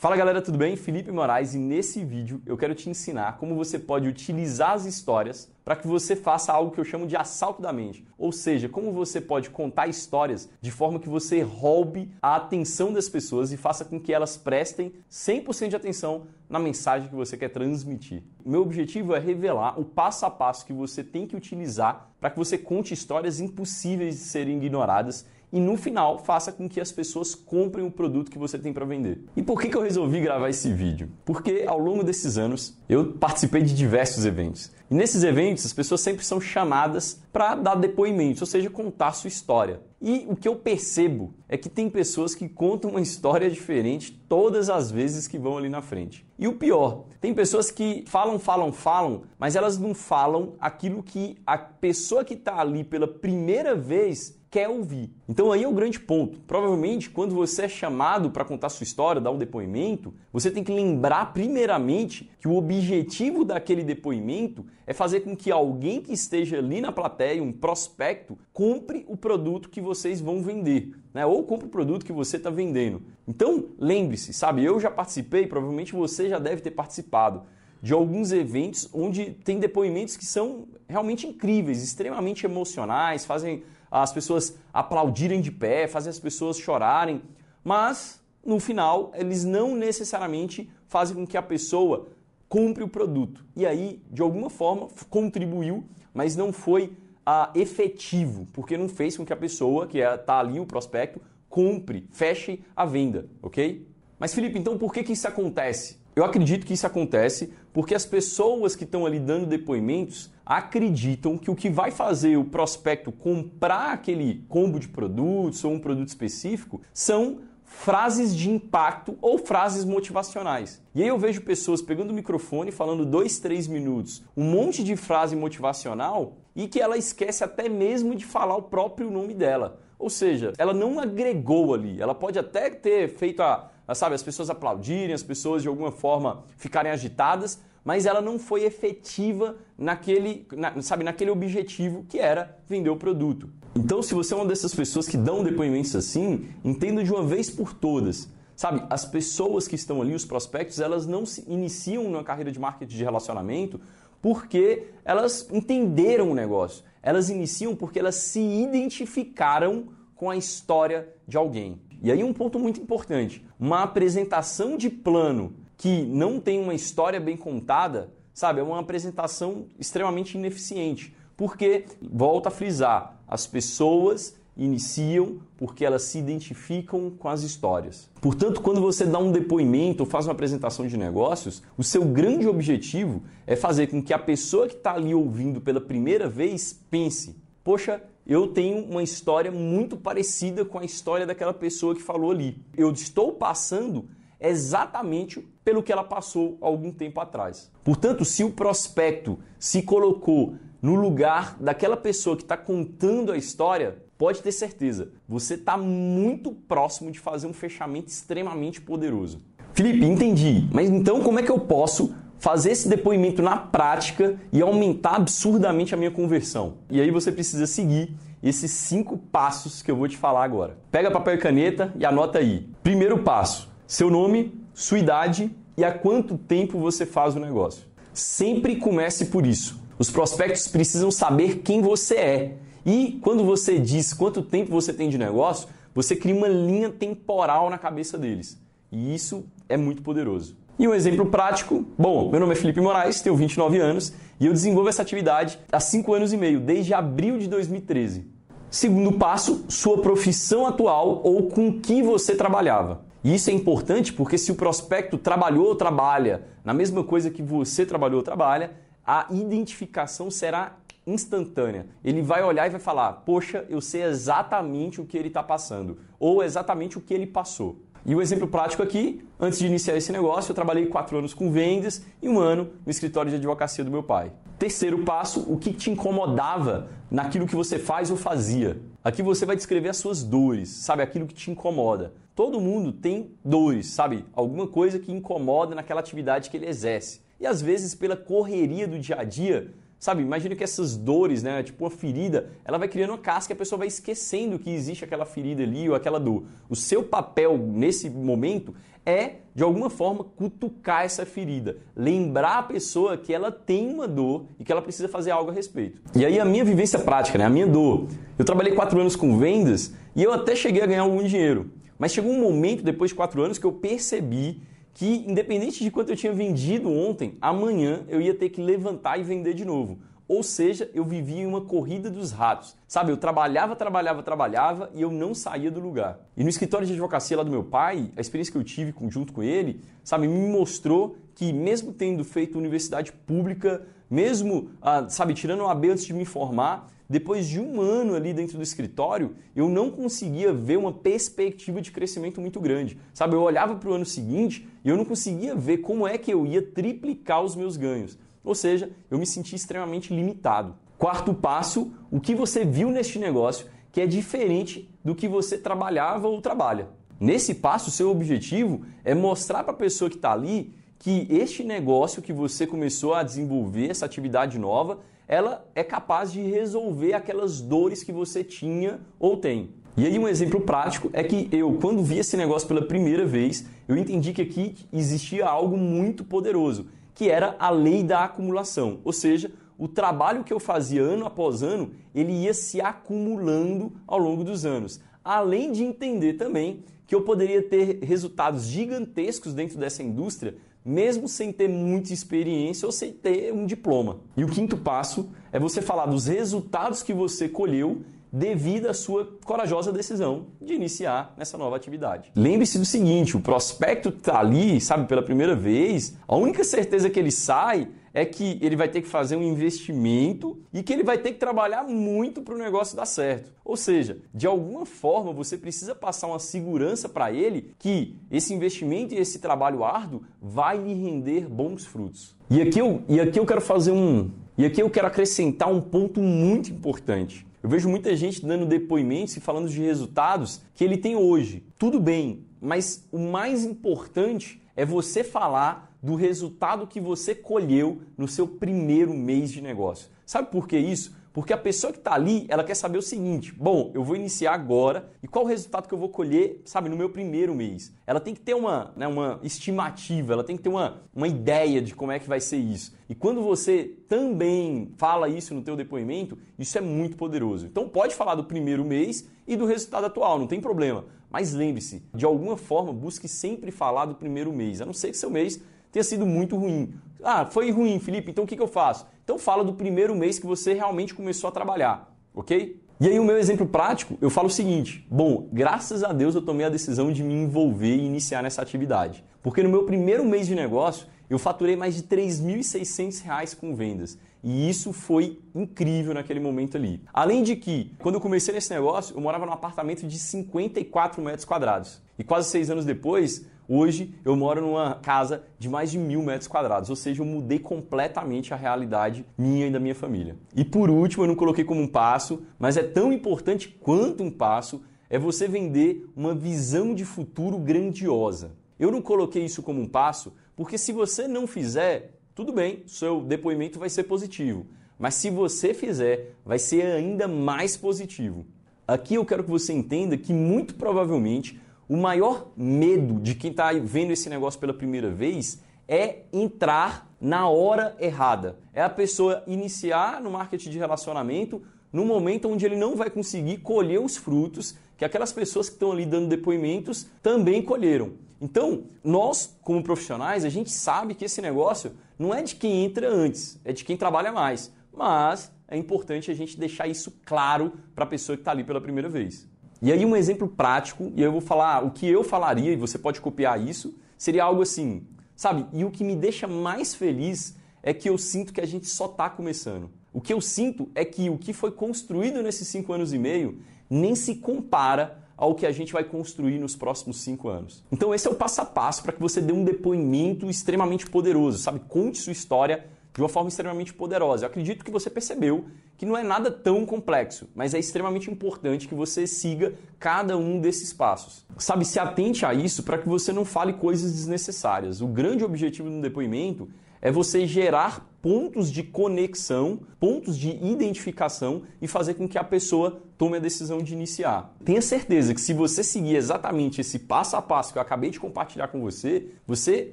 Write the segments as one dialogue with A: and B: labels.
A: Fala galera, tudo bem? Felipe Moraes e nesse vídeo eu quero te ensinar como você pode utilizar as histórias para que você faça algo que eu chamo de assalto da mente. Ou seja, como você pode contar histórias de forma que você roube a atenção das pessoas e faça com que elas prestem 100% de atenção na mensagem que você quer transmitir. Meu objetivo é revelar o passo a passo que você tem que utilizar para que você conte histórias impossíveis de serem ignoradas e no final faça com que as pessoas comprem o produto que você tem para vender. E por que, que eu resolvi gravar esse vídeo? Porque ao longo desses anos eu participei de diversos eventos. E nesses eventos as pessoas sempre são chamadas para dar depoimentos, ou seja, contar sua história. E o que eu percebo é que tem pessoas que contam uma história diferente todas as vezes que vão ali na frente. E o pior, tem pessoas que falam, falam, falam, mas elas não falam aquilo que a pessoa que está ali pela primeira vez quer ouvir. Então aí é o grande ponto. Provavelmente quando você é chamado para contar sua história, dar um depoimento, você tem que lembrar primeiramente que o objetivo daquele depoimento é fazer com que alguém que esteja ali na plateia, um prospecto, compre o produto que vocês vão vender, né? Ou compre o produto que você está vendendo. Então lembre-se, sabe? Eu já participei, provavelmente você já deve ter participado de alguns eventos onde tem depoimentos que são realmente incríveis, extremamente emocionais, fazem as pessoas aplaudirem de pé, fazem as pessoas chorarem, mas no final eles não necessariamente fazem com que a pessoa compre o produto. E aí, de alguma forma, contribuiu, mas não foi ah, efetivo, porque não fez com que a pessoa, que está é, ali, o prospecto, compre, feche a venda, ok? Mas Felipe, então por que, que isso acontece? Eu acredito que isso acontece porque as pessoas que estão ali dando depoimentos acreditam que o que vai fazer o prospecto comprar aquele combo de produtos ou um produto específico são frases de impacto ou frases motivacionais. E aí eu vejo pessoas pegando o microfone, falando dois, três minutos, um monte de frase motivacional e que ela esquece até mesmo de falar o próprio nome dela. Ou seja, ela não agregou ali. Ela pode até ter feito a sabe, as pessoas aplaudirem, as pessoas de alguma forma ficarem agitadas, mas ela não foi efetiva naquele, na, sabe, naquele objetivo que era vender o produto. Então, se você é uma dessas pessoas que dão depoimentos assim, entenda de uma vez por todas. Sabe, as pessoas que estão ali, os prospectos, elas não se iniciam na carreira de marketing de relacionamento porque elas entenderam o negócio. Elas iniciam porque elas se identificaram com a história de alguém. E aí um ponto muito importante, uma apresentação de plano que não tem uma história bem contada, sabe, é uma apresentação extremamente ineficiente. Porque, volta a frisar, as pessoas iniciam porque elas se identificam com as histórias. Portanto, quando você dá um depoimento ou faz uma apresentação de negócios, o seu grande objetivo é fazer com que a pessoa que está ali ouvindo pela primeira vez pense: poxa, eu tenho uma história muito parecida com a história daquela pessoa que falou ali. Eu estou passando exatamente pelo que ela passou algum tempo atrás. Portanto, se o prospecto se colocou no lugar daquela pessoa que está contando a história, pode ter certeza, você está muito próximo de fazer um fechamento extremamente poderoso. Felipe, entendi, mas então como é que eu posso fazer esse depoimento na prática e aumentar absurdamente a minha conversão. E aí você precisa seguir esses cinco passos que eu vou te falar agora. Pega papel e caneta e anota aí. Primeiro passo: seu nome, sua idade e há quanto tempo você faz o negócio. Sempre comece por isso. Os prospectos precisam saber quem você é. E quando você diz quanto tempo você tem de negócio, você cria uma linha temporal na cabeça deles. E isso é muito poderoso. E um exemplo prático, bom, meu nome é Felipe Moraes, tenho 29 anos e eu desenvolvo essa atividade há 5 anos e meio, desde abril de 2013. Segundo passo, sua profissão atual ou com que você trabalhava. E isso é importante porque se o prospecto trabalhou ou trabalha na mesma coisa que você trabalhou ou trabalha, a identificação será instantânea. Ele vai olhar e vai falar: Poxa, eu sei exatamente o que ele está passando, ou exatamente o que ele passou. E o exemplo prático aqui, antes de iniciar esse negócio, eu trabalhei quatro anos com vendas e um ano no escritório de advocacia do meu pai. Terceiro passo, o que te incomodava naquilo que você faz ou fazia. Aqui você vai descrever as suas dores, sabe? Aquilo que te incomoda. Todo mundo tem dores, sabe? Alguma coisa que incomoda naquela atividade que ele exerce. E às vezes, pela correria do dia a dia, Sabe, imagina que essas dores, né, tipo uma ferida, ela vai criando uma casca e a pessoa vai esquecendo que existe aquela ferida ali ou aquela dor. O seu papel nesse momento é, de alguma forma, cutucar essa ferida, lembrar a pessoa que ela tem uma dor e que ela precisa fazer algo a respeito. E aí a minha vivência prática, né, a minha dor. Eu trabalhei quatro anos com vendas e eu até cheguei a ganhar algum dinheiro. Mas chegou um momento, depois de quatro anos, que eu percebi que, independente de quanto eu tinha vendido ontem, amanhã eu ia ter que levantar e vender de novo. Ou seja, eu vivia em uma corrida dos ratos. Sabe, eu trabalhava, trabalhava, trabalhava e eu não saía do lugar. E no escritório de advocacia lá do meu pai, a experiência que eu tive junto com ele, sabe, me mostrou que mesmo tendo feito universidade pública, mesmo, ah, sabe, tirando uma AB antes de me formar, depois de um ano ali dentro do escritório, eu não conseguia ver uma perspectiva de crescimento muito grande. Sabe, eu olhava para o ano seguinte e eu não conseguia ver como é que eu ia triplicar os meus ganhos. Ou seja, eu me senti extremamente limitado. Quarto passo, o que você viu neste negócio que é diferente do que você trabalhava ou trabalha. Nesse passo, seu objetivo é mostrar para a pessoa que está ali que este negócio que você começou a desenvolver, essa atividade nova, ela é capaz de resolver aquelas dores que você tinha ou tem. E aí um exemplo prático é que eu, quando vi esse negócio pela primeira vez, eu entendi que aqui existia algo muito poderoso que era a lei da acumulação, ou seja, o trabalho que eu fazia ano após ano, ele ia se acumulando ao longo dos anos. Além de entender também que eu poderia ter resultados gigantescos dentro dessa indústria, mesmo sem ter muita experiência ou sem ter um diploma. E o quinto passo é você falar dos resultados que você colheu devido à sua corajosa decisão de iniciar nessa nova atividade. Lembre-se do seguinte: o prospecto está ali, sabe, pela primeira vez, a única certeza que ele sai é que ele vai ter que fazer um investimento e que ele vai ter que trabalhar muito para o negócio dar certo. Ou seja, de alguma forma você precisa passar uma segurança para ele que esse investimento e esse trabalho árduo vai lhe render bons frutos. E aqui eu, e aqui eu quero fazer um. E aqui eu quero acrescentar um ponto muito importante. Eu vejo muita gente dando depoimentos e falando de resultados que ele tem hoje. Tudo bem, mas o mais importante é você falar do resultado que você colheu no seu primeiro mês de negócio. Sabe por que isso? Porque a pessoa que está ali, ela quer saber o seguinte: bom, eu vou iniciar agora e qual o resultado que eu vou colher, sabe, no meu primeiro mês? Ela tem que ter uma, né, uma estimativa, ela tem que ter uma, uma ideia de como é que vai ser isso. E quando você também fala isso no teu depoimento, isso é muito poderoso. Então pode falar do primeiro mês e do resultado atual, não tem problema. Mas lembre-se, de alguma forma, busque sempre falar do primeiro mês, a não ser que seu mês tenha sido muito ruim. Ah, foi ruim, Felipe, então o que, que eu faço? Então fala do primeiro mês que você realmente começou a trabalhar, ok? E aí o meu exemplo prático, eu falo o seguinte: bom, graças a Deus eu tomei a decisão de me envolver e iniciar nessa atividade. Porque no meu primeiro mês de negócio, eu faturei mais de R$ 3.600 com vendas. E isso foi incrível naquele momento ali. Além de que, quando eu comecei nesse negócio, eu morava num apartamento de 54 metros quadrados. E quase seis anos depois, Hoje eu moro numa casa de mais de mil metros quadrados, ou seja, eu mudei completamente a realidade minha e da minha família. E por último, eu não coloquei como um passo, mas é tão importante quanto um passo, é você vender uma visão de futuro grandiosa. Eu não coloquei isso como um passo, porque se você não fizer, tudo bem, seu depoimento vai ser positivo. Mas se você fizer, vai ser ainda mais positivo. Aqui eu quero que você entenda que muito provavelmente o maior medo de quem está vendo esse negócio pela primeira vez é entrar na hora errada. É a pessoa iniciar no marketing de relacionamento no momento onde ele não vai conseguir colher os frutos que aquelas pessoas que estão ali dando depoimentos também colheram. Então, nós, como profissionais, a gente sabe que esse negócio não é de quem entra antes, é de quem trabalha mais. Mas é importante a gente deixar isso claro para a pessoa que está ali pela primeira vez. E aí um exemplo prático, e eu vou falar o que eu falaria, e você pode copiar isso, seria algo assim, sabe? E o que me deixa mais feliz é que eu sinto que a gente só está começando. O que eu sinto é que o que foi construído nesses cinco anos e meio nem se compara ao que a gente vai construir nos próximos cinco anos. Então esse é o passo a passo para que você dê um depoimento extremamente poderoso, sabe? Conte sua história de uma forma extremamente poderosa. Eu acredito que você percebeu que não é nada tão complexo, mas é extremamente importante que você siga cada um desses passos. Sabe, se atente a isso para que você não fale coisas desnecessárias. O grande objetivo do depoimento é você gerar pontos de conexão, pontos de identificação e fazer com que a pessoa tome a decisão de iniciar. Tenha certeza que se você seguir exatamente esse passo a passo que eu acabei de compartilhar com você, você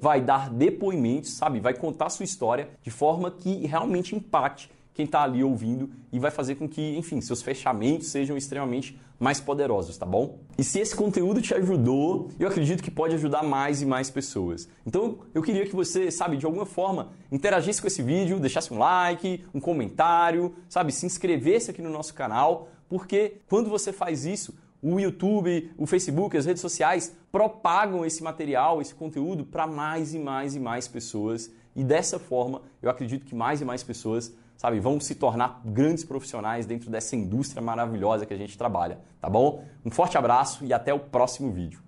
A: vai dar depoimentos, sabe? Vai contar sua história de forma que realmente impacte quem está ali ouvindo e vai fazer com que, enfim, seus fechamentos sejam extremamente mais poderosos, tá bom? E se esse conteúdo te ajudou, eu acredito que pode ajudar mais e mais pessoas. Então, eu queria que você, sabe, de alguma forma, interagisse com esse vídeo, deixasse um like, um comentário, sabe, se inscrevesse aqui no nosso canal, porque quando você faz isso, o YouTube, o Facebook, as redes sociais propagam esse material, esse conteúdo para mais e mais e mais pessoas. E dessa forma, eu acredito que mais e mais pessoas sabe, vão se tornar grandes profissionais dentro dessa indústria maravilhosa que a gente trabalha, tá bom? Um forte abraço e até o próximo vídeo.